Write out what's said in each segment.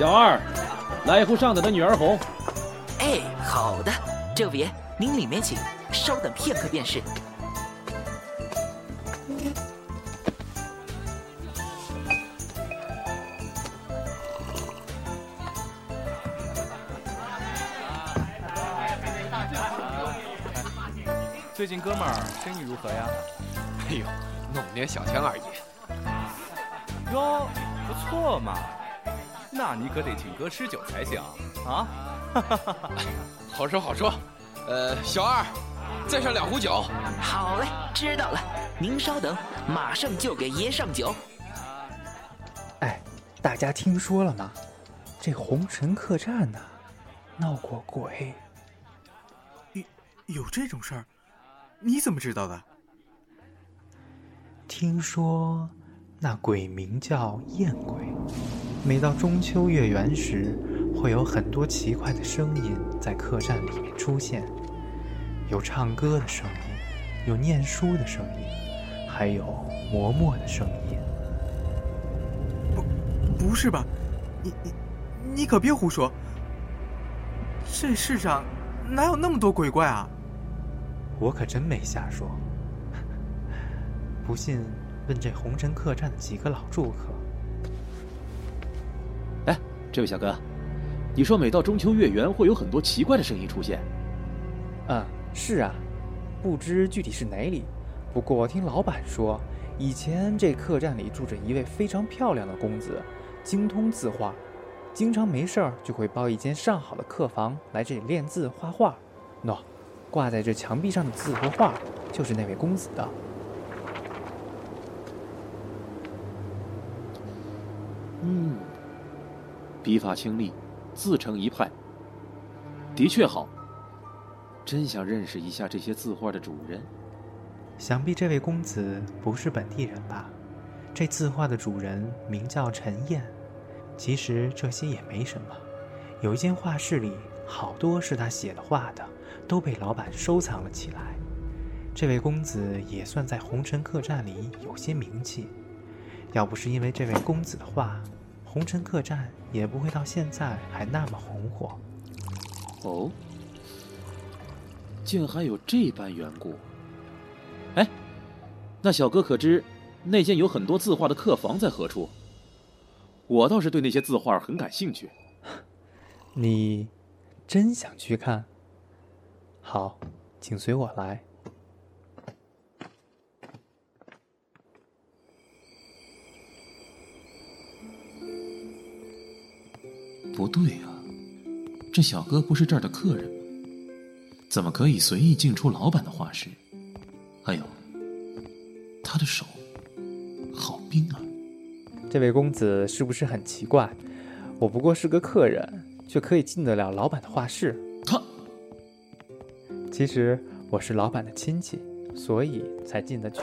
小二，来一壶上等的女儿红。哎，好的，这位爷您里面请，稍等片刻便是。最近哥们儿生意如何呀？哎呦，弄点小钱而已。哟，不错嘛。那你可得请哥吃酒才行啊！好说好说。呃，小二，再上两壶酒。好嘞，知道了。您稍等，马上就给爷上酒。哎，大家听说了吗？这红尘客栈呢，闹过鬼。有有这种事儿？你怎么知道的？听说那鬼名叫燕鬼，每到中秋月圆时，会有很多奇怪的声音在客栈里面出现，有唱歌的声音，有念书的声音，还有磨墨的声音。不，不是吧？你你你可别胡说！这世上哪有那么多鬼怪啊？我可真没瞎说，不信问这红尘客栈的几个老住客。哎，这位小哥，你说每到中秋月圆会有很多奇怪的声音出现？嗯，是啊，不知具体是哪里，不过听老板说，以前这客栈里住着一位非常漂亮的公子，精通字画，经常没事儿就会包一间上好的客房来这里练字画画。喏。挂在这墙壁上的字和画，就是那位公子的。嗯，笔法清丽，自成一派，的确好。真想认识一下这些字画的主人。想必这位公子不是本地人吧？这字画的主人名叫陈燕。其实这些也没什么，有一间画室里，好多是他写的画的。都被老板收藏了起来。这位公子也算在红尘客栈里有些名气。要不是因为这位公子的画，红尘客栈也不会到现在还那么红火。哦，竟还有这般缘故。哎，那小哥可知那间有很多字画的客房在何处？我倒是对那些字画很感兴趣。你真想去看？好，请随我来。不对啊，这小哥不是这儿的客人吗？怎么可以随意进出老板的画室？还有，他的手好冰啊！这位公子是不是很奇怪？我不过是个客人，却可以进得了老板的画室。他。其实我是老板的亲戚，所以才进得去。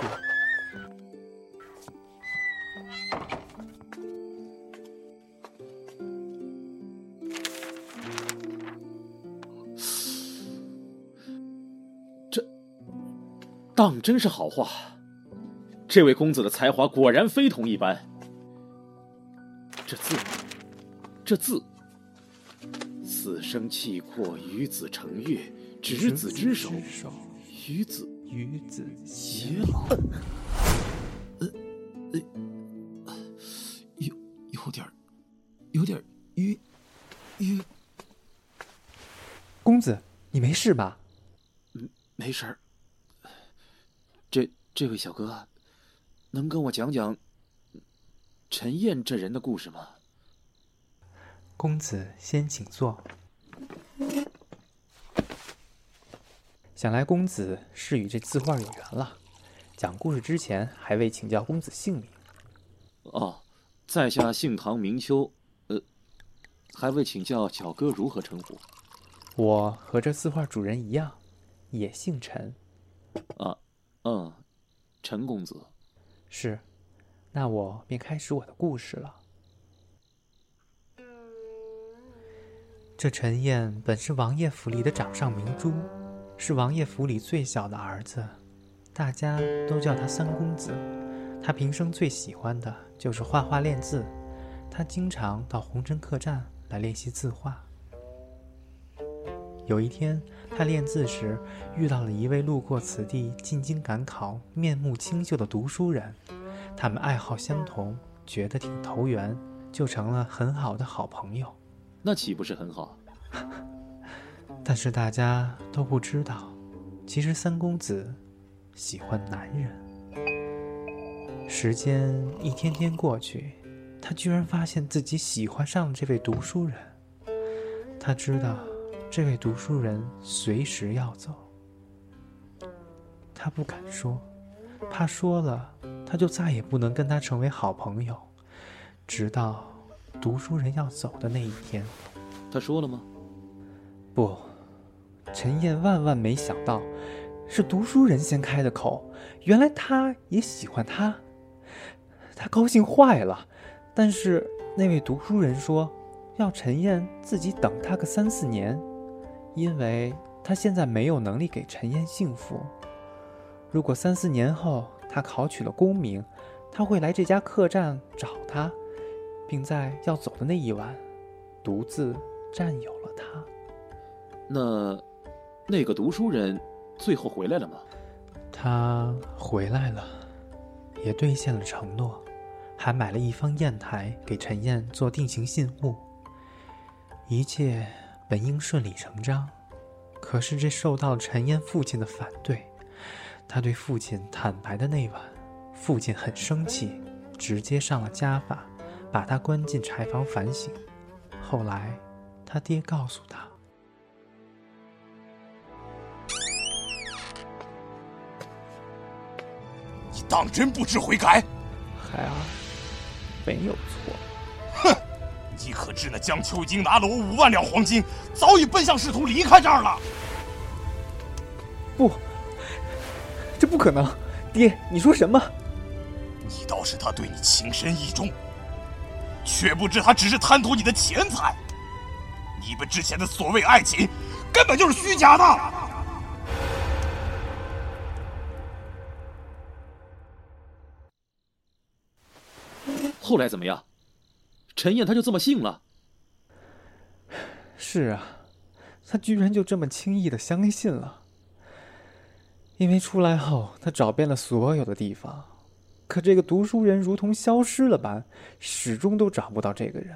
当真是好话，这位公子的才华果然非同一般。这字，这字，死生契阔，与子成悦。执子之手，与子与子偕老。呃呃，有有点有点晕晕。公子，你没事吧？嗯，没事儿。这这位小哥，能跟我讲讲陈燕这人的故事吗？公子先请坐。想来公子是与这字画有缘了。讲故事之前，还未请教公子姓名。哦，在下姓唐名秋，呃，还未请教小哥如何称呼。我和这字画主人一样，也姓陈。啊，嗯，陈公子。是，那我便开始我的故事了。这陈燕本是王爷府里的掌上明珠。是王爷府里最小的儿子，大家都叫他三公子。他平生最喜欢的就是画画练字。他经常到红尘客栈来练习字画。有一天，他练字时遇到了一位路过此地进京赶考、面目清秀的读书人，他们爱好相同，觉得挺投缘，就成了很好的好朋友。那岂不是很好？但是大家都不知道，其实三公子喜欢男人。时间一天天过去，他居然发现自己喜欢上了这位读书人。他知道。这位读书人随时要走，他不敢说，怕说了他就再也不能跟他成为好朋友，直到读书人要走的那一天。他说了吗？不，陈燕万万没想到，是读书人先开的口。原来他也喜欢他，他高兴坏了。但是那位读书人说，要陈燕自己等他个三四年。因为他现在没有能力给陈燕幸福。如果三四年后他考取了功名，他会来这家客栈找他，并在要走的那一晚，独自占有了他。那，那个读书人最后回来了吗？他回来了，也兑现了承诺，还买了一方砚台给陈燕做定情信物。一切。本应顺理成章，可是这受到了陈燕父亲的反对。他对父亲坦白的那晚，父亲很生气，直接上了家法，把他关进柴房反省。后来，他爹告诉他：“你当真不知悔改？”孩儿，没有错。你可知那江秋已经拿了我五万两黄金，早已奔向仕途离开这儿了。不，这不可能！爹，你说什么？你倒是他对你情深意重，却不知他只是贪图你的钱财。你们之前的所谓爱情，根本就是虚假的。后来怎么样？陈燕，他就这么信了？是啊，他居然就这么轻易的相信了。因为出来后，他找遍了所有的地方，可这个读书人如同消失了般，始终都找不到这个人。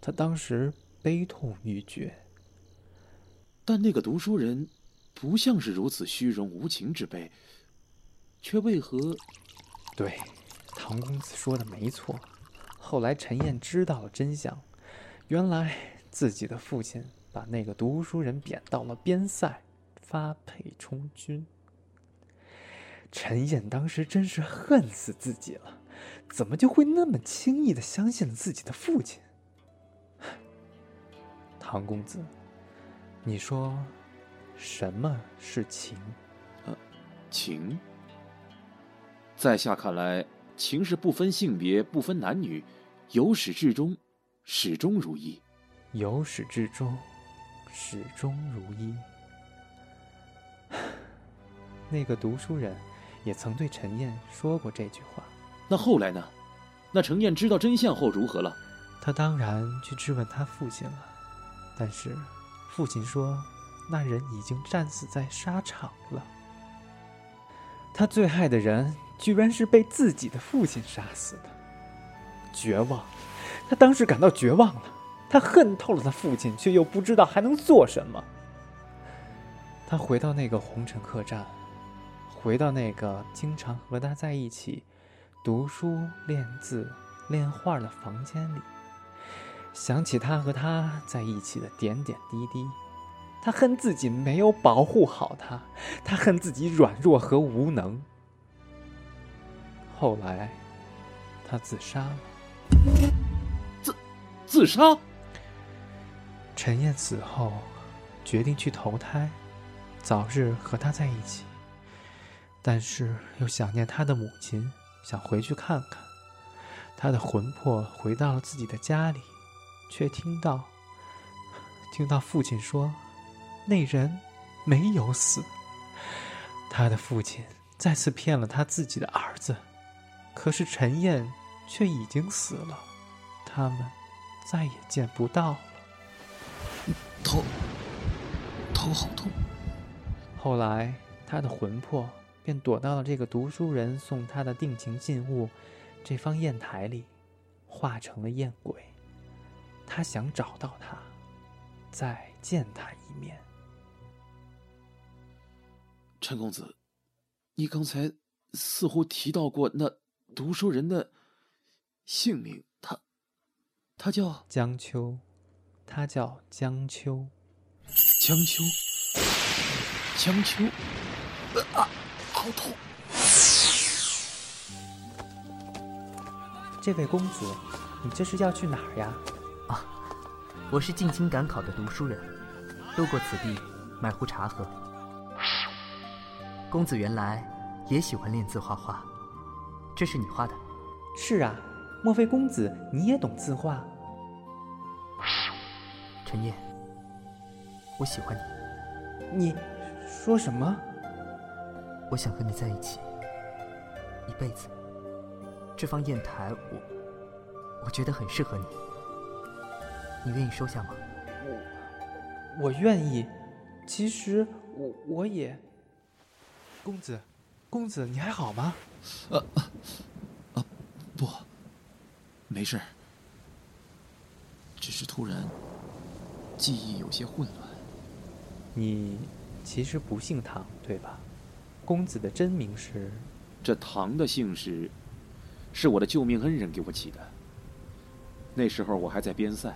他当时悲痛欲绝。但那个读书人，不像是如此虚荣无情之辈，却为何？对，唐公子说的没错。后来，陈燕知道了真相，原来自己的父亲把那个读书人贬到了边塞，发配充军。陈燕当时真是恨死自己了，怎么就会那么轻易的相信了自己的父亲？唐公子，你说，什么是情？呃，情，在下看来，情是不分性别，不分男女。由始至终，始终如一。由始至终，始终如一。那个读书人也曾对陈燕说过这句话。那后来呢？那陈燕知道真相后如何了？他当然去质问他父亲了，但是父亲说，那人已经战死在沙场了。他最爱的人，居然是被自己的父亲杀死的。绝望，他当时感到绝望了。他恨透了他父亲，却又不知道还能做什么。他回到那个红尘客栈，回到那个经常和他在一起读书、练字、练画的房间里，想起他和他在一起的点点滴滴。他恨自己没有保护好他，他恨自己软弱和无能。后来，他自杀了。自自杀。陈燕死后，决定去投胎，早日和他在一起。但是又想念他的母亲，想回去看看。他的魂魄回到了自己的家里，却听到听到父亲说，那人没有死。他的父亲再次骗了他自己的儿子，可是陈燕。却已经死了，他们再也见不到了。头，头好痛。后来，他的魂魄便躲到了这个读书人送他的定情信物这方砚台里，化成了砚鬼。他想找到他，再见他一面。陈公子，你刚才似乎提到过那读书人的姓名，他，他叫江秋，他叫江秋。江秋，江秋，啊，好痛！这位公子，你这是要去哪儿呀？啊，我是进京赶考的读书人，路过此地，买壶茶喝。公子原来也喜欢练字画画，这是你画的？是啊，莫非公子你也懂字画？陈念，我喜欢你。你说什么？我想和你在一起，一辈子。这方砚台，我我觉得很适合你，你愿意收下吗？我我愿意。其实我我也。公子，公子，你还好吗？呃没事，只是突然记忆有些混乱。你其实不姓唐，对吧？公子的真名是……这唐的姓氏，是我的救命恩人给我起的。那时候我还在边塞，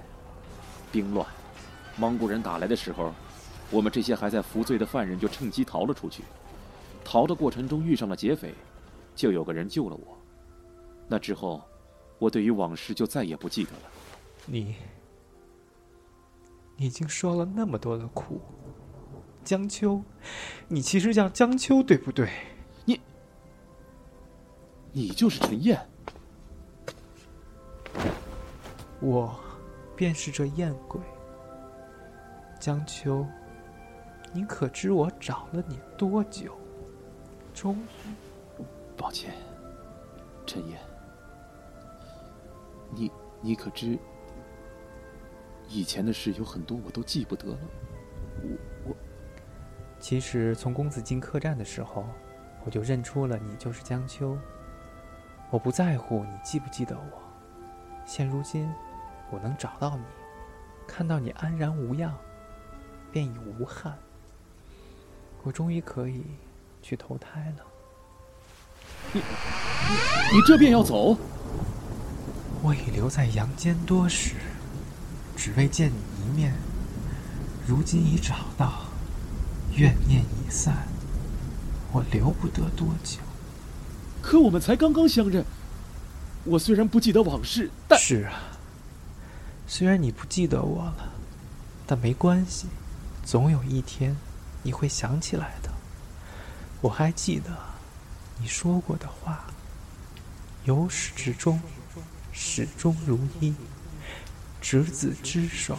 兵乱，蒙古人打来的时候，我们这些还在服罪的犯人就趁机逃了出去。逃的过程中遇上了劫匪，就有个人救了我。那之后，我对于往事就再也不记得了。你，你已经说了那么多的苦，江秋，你其实叫江秋，对不对？你，你就是陈燕。我，便是这燕鬼。江秋，你可知我找了你多久？终于，抱歉，陈燕，你你可知，以前的事有很多我都记不得了。我我，其实从公子进客栈的时候，我就认出了你就是江秋。我不在乎你记不记得我，现如今我能找到你，看到你安然无恙，便已无憾。我终于可以。去投胎了。你你你这便要走？我已留在阳间多时，只为见你一面。如今已找到，怨念已散，我留不得多久。可我们才刚刚相认，我虽然不记得往事，但是啊，虽然你不记得我了，但没关系，总有一天你会想起来的。我还记得你说过的话，由始至终，始终如一，执子之手，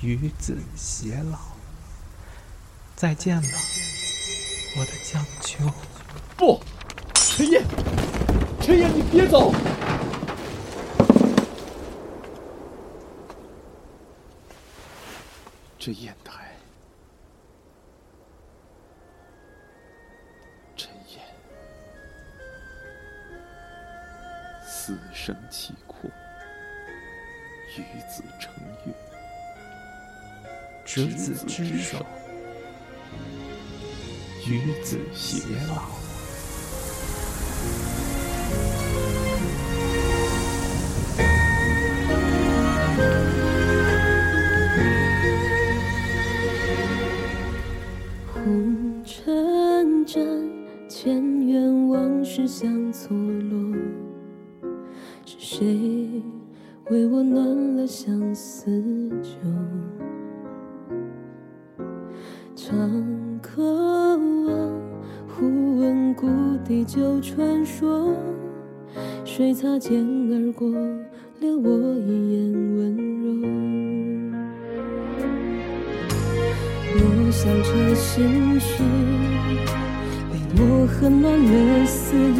与子偕老。再见了，我的江秋。不，陈烨，陈烨，你别走。这砚台。生其阔，与子成悦，执子之手，与子偕老。眼温柔。我想这心是被我痕乱了思意，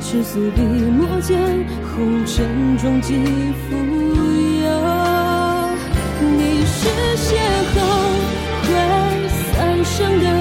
赤素笔墨间红尘中几浮有。你是邂逅会三生的。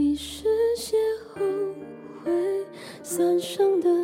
一时邂逅会三生的。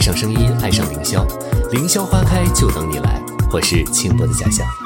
爱上声音爱上凌霄凌霄花开就等你来。我是清波的家乡。